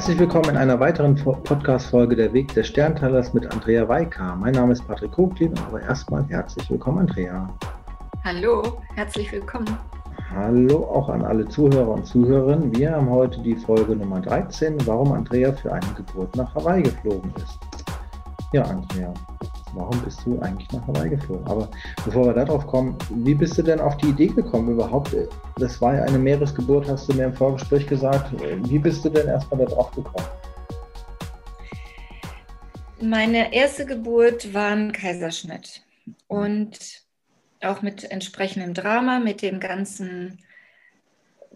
Herzlich willkommen in einer weiteren Podcast-Folge Der Weg des Sternteilers mit Andrea Weika. Mein Name ist Patrick Koglin, aber erstmal herzlich willkommen, Andrea. Hallo, herzlich willkommen. Hallo auch an alle Zuhörer und Zuhörerinnen. Wir haben heute die Folge Nummer 13, warum Andrea für eine Geburt nach Hawaii geflogen ist. Ja, Andrea, warum bist du eigentlich nach Hawaii geflogen? Aber bevor wir darauf kommen, wie bist du denn auf die Idee gekommen überhaupt? Das war ja eine Meeresgeburt, hast du mir im Vorgespräch gesagt. Wie bist du denn erstmal darauf gekommen? Meine erste Geburt war ein Kaiserschnitt und auch mit entsprechendem Drama, mit dem ganzen,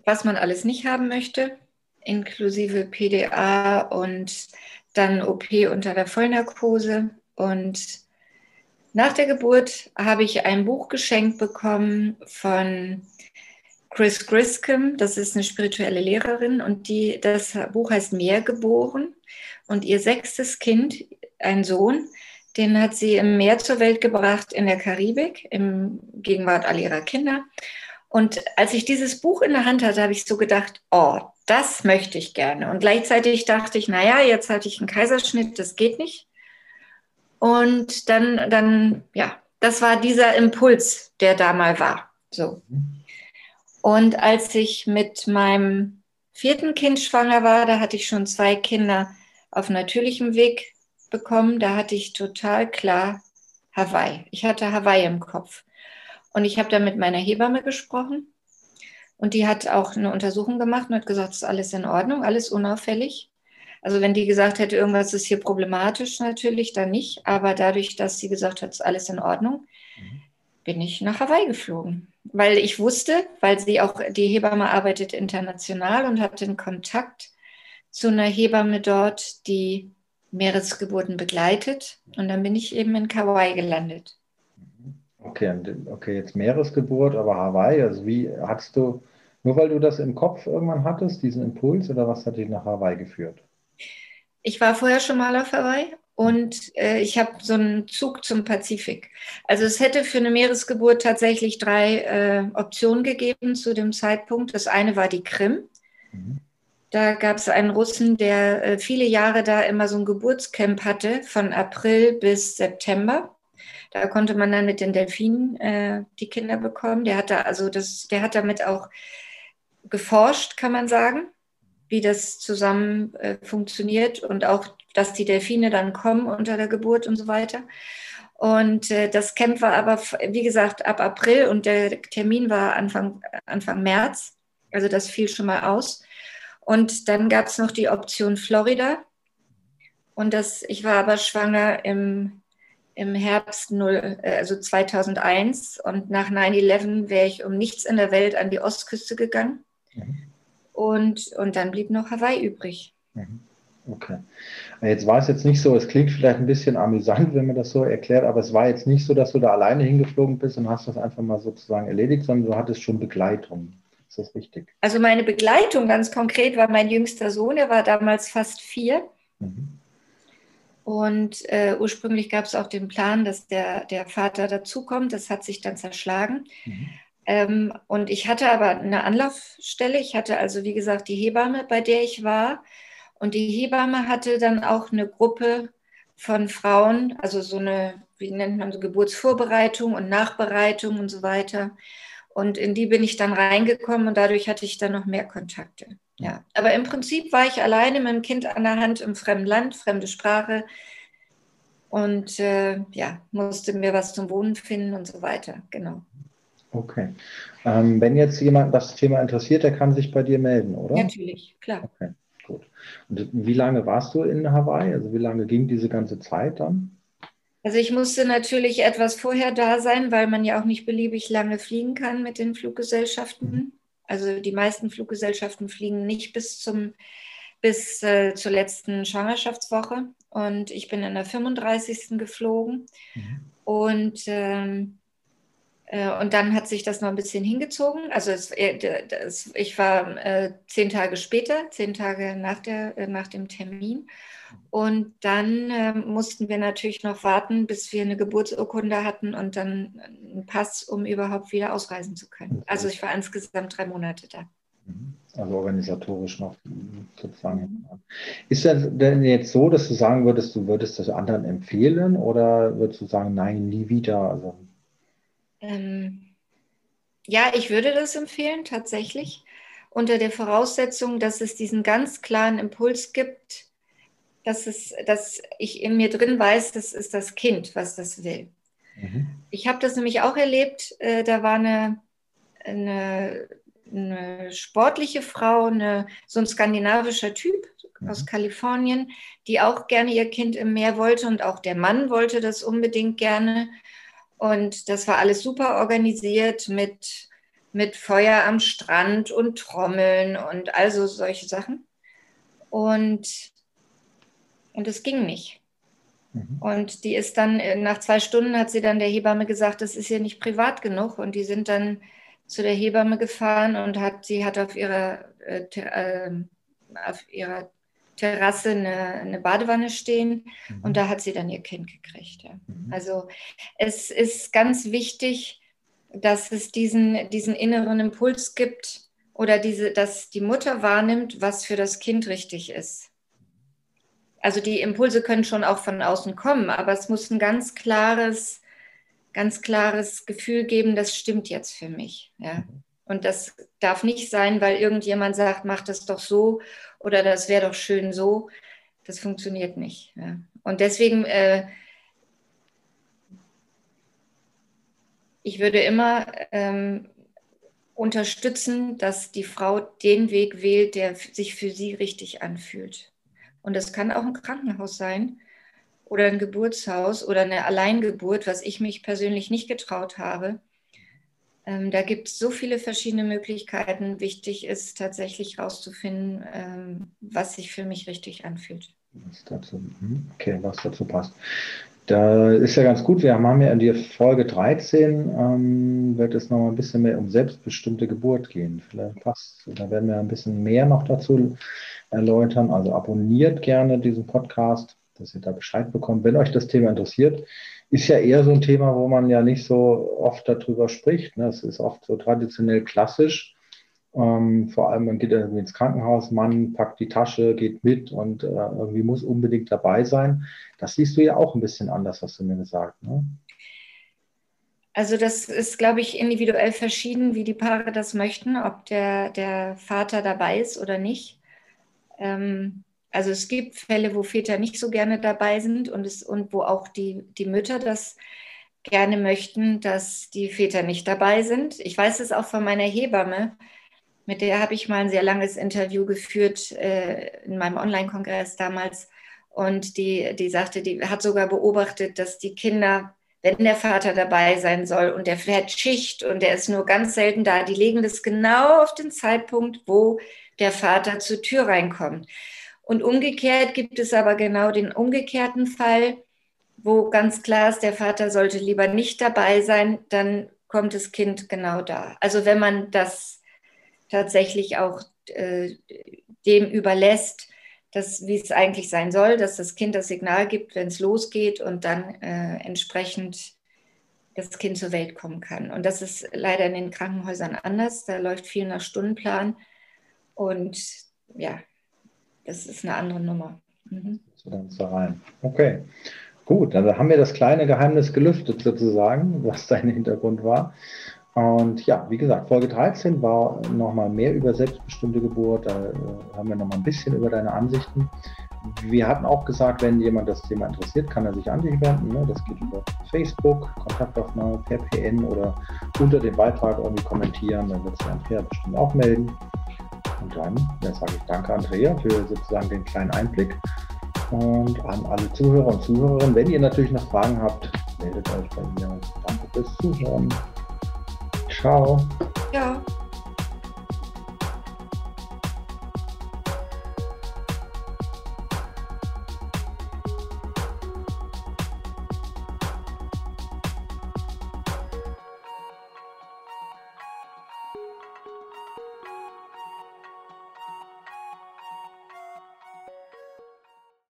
was man alles nicht haben möchte, inklusive PDA und dann OP unter der Vollnarkose und nach der Geburt habe ich ein Buch geschenkt bekommen von Chris Griscom, das ist eine spirituelle Lehrerin und die, das Buch heißt Meer geboren und ihr sechstes Kind, ein Sohn, den hat sie im Meer zur Welt gebracht in der Karibik, im Gegenwart all ihrer Kinder. Und als ich dieses Buch in der Hand hatte, habe ich so gedacht, oh, das möchte ich gerne. Und gleichzeitig dachte ich, naja, jetzt hatte ich einen Kaiserschnitt, das geht nicht. Und dann, dann, ja, das war dieser Impuls, der da mal war. So. Und als ich mit meinem vierten Kind schwanger war, da hatte ich schon zwei Kinder auf natürlichem Weg bekommen. Da hatte ich total klar Hawaii. Ich hatte Hawaii im Kopf. Und ich habe da mit meiner Hebamme gesprochen. Und die hat auch eine Untersuchung gemacht und hat gesagt, es ist alles in Ordnung, alles unauffällig. Also wenn die gesagt hätte, irgendwas ist hier problematisch, natürlich dann nicht. Aber dadurch, dass sie gesagt hat, ist alles in Ordnung, mhm. bin ich nach Hawaii geflogen. Weil ich wusste, weil sie auch, die Hebamme arbeitet international und hat den Kontakt zu einer Hebamme dort, die Meeresgeburten begleitet. Und dann bin ich eben in Hawaii gelandet. Okay, okay, jetzt Meeresgeburt, aber Hawaii, also wie hattest du, nur weil du das im Kopf irgendwann hattest, diesen Impuls, oder was hat dich nach Hawaii geführt? Ich war vorher schon mal auf Hawaii und äh, ich habe so einen Zug zum Pazifik. Also es hätte für eine Meeresgeburt tatsächlich drei äh, Optionen gegeben zu dem Zeitpunkt. Das eine war die Krim. Mhm. Da gab es einen Russen, der äh, viele Jahre da immer so ein Geburtscamp hatte, von April bis September. Da konnte man dann mit den Delfinen äh, die Kinder bekommen. Der hat da also das, der hat damit auch geforscht, kann man sagen wie das zusammen äh, funktioniert und auch, dass die Delfine dann kommen unter der Geburt und so weiter. Und äh, das Camp war aber, wie gesagt, ab April und der Termin war Anfang, Anfang März. Also das fiel schon mal aus. Und dann gab es noch die Option Florida. Und das, ich war aber schwanger im, im Herbst 0, äh, also 2001. Und nach 9-11 wäre ich um nichts in der Welt an die Ostküste gegangen. Mhm. Und, und dann blieb noch Hawaii übrig. Mhm. Okay. Jetzt war es jetzt nicht so, es klingt vielleicht ein bisschen amüsant, wenn man das so erklärt, aber es war jetzt nicht so, dass du da alleine hingeflogen bist und hast das einfach mal sozusagen erledigt, sondern du hattest schon Begleitung. Ist das richtig? Also meine Begleitung ganz konkret war mein jüngster Sohn, er war damals fast vier. Mhm. Und äh, ursprünglich gab es auch den Plan, dass der, der Vater dazukommt. Das hat sich dann zerschlagen. Mhm. Ähm, und ich hatte aber eine Anlaufstelle. Ich hatte also, wie gesagt, die Hebamme, bei der ich war. Und die Hebamme hatte dann auch eine Gruppe von Frauen, also so eine, wie nennt man so, Geburtsvorbereitung und Nachbereitung und so weiter. Und in die bin ich dann reingekommen und dadurch hatte ich dann noch mehr Kontakte. Ja, aber im Prinzip war ich alleine mit dem Kind an der Hand im fremden Land, fremde Sprache und äh, ja, musste mir was zum Wohnen finden und so weiter. Genau. Okay. Ähm, wenn jetzt jemand das Thema interessiert, der kann sich bei dir melden, oder? Natürlich, klar. Okay, gut. Und wie lange warst du in Hawaii? Also wie lange ging diese ganze Zeit dann? Also ich musste natürlich etwas vorher da sein, weil man ja auch nicht beliebig lange fliegen kann mit den Fluggesellschaften. Mhm. Also die meisten Fluggesellschaften fliegen nicht bis zum bis äh, zur letzten Schwangerschaftswoche und ich bin in der 35. geflogen mhm. und ähm, äh, und dann hat sich das noch ein bisschen hingezogen. Also es, äh, das, ich war äh, zehn Tage später, zehn Tage nach, der, äh, nach dem Termin. Und dann äh, mussten wir natürlich noch warten, bis wir eine Geburtsurkunde hatten und dann einen Pass, um überhaupt wieder ausreisen zu können. Also ich war insgesamt drei Monate da. Mhm. also organisatorisch noch sozusagen. Ist das denn jetzt so, dass du sagen würdest, du würdest das anderen empfehlen oder würdest du sagen, nein, nie wieder? Also ähm, ja, ich würde das empfehlen, tatsächlich, unter der Voraussetzung, dass es diesen ganz klaren Impuls gibt, dass, es, dass ich in mir drin weiß, das ist das Kind, was das will. Mhm. Ich habe das nämlich auch erlebt, äh, da war eine, eine eine sportliche Frau, eine, so ein skandinavischer Typ mhm. aus Kalifornien, die auch gerne ihr Kind im Meer wollte und auch der Mann wollte das unbedingt gerne. Und das war alles super organisiert mit, mit Feuer am Strand und Trommeln und also solche Sachen. Und, und es ging nicht. Mhm. Und die ist dann, nach zwei Stunden hat sie dann der Hebamme gesagt, das ist hier nicht privat genug. Und die sind dann zu der Hebamme gefahren und hat, sie hat auf ihrer, äh, äh, auf ihrer Terrasse eine, eine Badewanne stehen mhm. und da hat sie dann ihr Kind gekriegt. Ja. Mhm. Also es ist ganz wichtig, dass es diesen, diesen inneren Impuls gibt oder diese, dass die Mutter wahrnimmt, was für das Kind richtig ist. Also die Impulse können schon auch von außen kommen, aber es muss ein ganz klares ganz klares Gefühl geben, das stimmt jetzt für mich. Ja. Mhm. Und das darf nicht sein, weil irgendjemand sagt, mach das doch so oder das wäre doch schön so. Das funktioniert nicht. Ja. Und deswegen, äh, ich würde immer ähm, unterstützen, dass die Frau den Weg wählt, der sich für sie richtig anfühlt. Und das kann auch ein Krankenhaus sein oder ein Geburtshaus oder eine Alleingeburt, was ich mich persönlich nicht getraut habe. Ähm, da gibt es so viele verschiedene Möglichkeiten. Wichtig ist tatsächlich herauszufinden, ähm, was sich für mich richtig anfühlt. Was dazu, hm, okay, was dazu passt. Da ist ja ganz gut, wir haben ja in der Folge 13, ähm, wird es noch ein bisschen mehr um selbstbestimmte Geburt gehen. Vielleicht passt, da werden wir ein bisschen mehr noch dazu erläutern. Also abonniert gerne diesen Podcast dass ihr da Bescheid bekommt. Wenn euch das Thema interessiert, ist ja eher so ein Thema, wo man ja nicht so oft darüber spricht. Ne? Es ist oft so traditionell klassisch. Ähm, vor allem, man geht irgendwie ins Krankenhaus, Mann packt die Tasche, geht mit und äh, irgendwie muss unbedingt dabei sein. Das siehst du ja auch ein bisschen anders, hast du mir gesagt. Ne? Also das ist, glaube ich, individuell verschieden, wie die Paare das möchten, ob der, der Vater dabei ist oder nicht. Ähm, also es gibt Fälle, wo Väter nicht so gerne dabei sind und, es, und wo auch die, die Mütter das gerne möchten, dass die Väter nicht dabei sind. Ich weiß es auch von meiner Hebamme, mit der habe ich mal ein sehr langes Interview geführt äh, in meinem Online-Kongress damals. Und die, die sagte, die hat sogar beobachtet, dass die Kinder, wenn der Vater dabei sein soll und der fährt Schicht und der ist nur ganz selten da, die legen das genau auf den Zeitpunkt, wo der Vater zur Tür reinkommt. Und umgekehrt gibt es aber genau den umgekehrten Fall, wo ganz klar ist, der Vater sollte lieber nicht dabei sein, dann kommt das Kind genau da. Also wenn man das tatsächlich auch äh, dem überlässt, dass, wie es eigentlich sein soll, dass das Kind das Signal gibt, wenn es losgeht und dann äh, entsprechend das Kind zur Welt kommen kann. Und das ist leider in den Krankenhäusern anders. Da läuft viel nach Stundenplan. Und ja, das ist eine andere Nummer. Mhm. So ganz da rein. Okay. Gut, dann haben wir das kleine Geheimnis gelüftet sozusagen, was dein Hintergrund war. Und ja, wie gesagt, Folge 13 war nochmal mehr über selbstbestimmte Geburt. Da äh, haben wir nochmal ein bisschen über deine Ansichten. Wir hatten auch gesagt, wenn jemand das Thema interessiert, kann er sich an dich wenden. Ne? Das geht über Facebook, Kontaktaufnahme per PN oder unter dem Beitrag irgendwie kommentieren. Dann wird sich Andrea bestimmt auch melden. Und dann ja, sage ich danke, Andrea, für sozusagen den kleinen Einblick. Und an alle Zuhörer und Zuhörerinnen, wenn ihr natürlich noch Fragen habt, meldet euch bei mir. Danke fürs Zuhören. Ciao. Ja.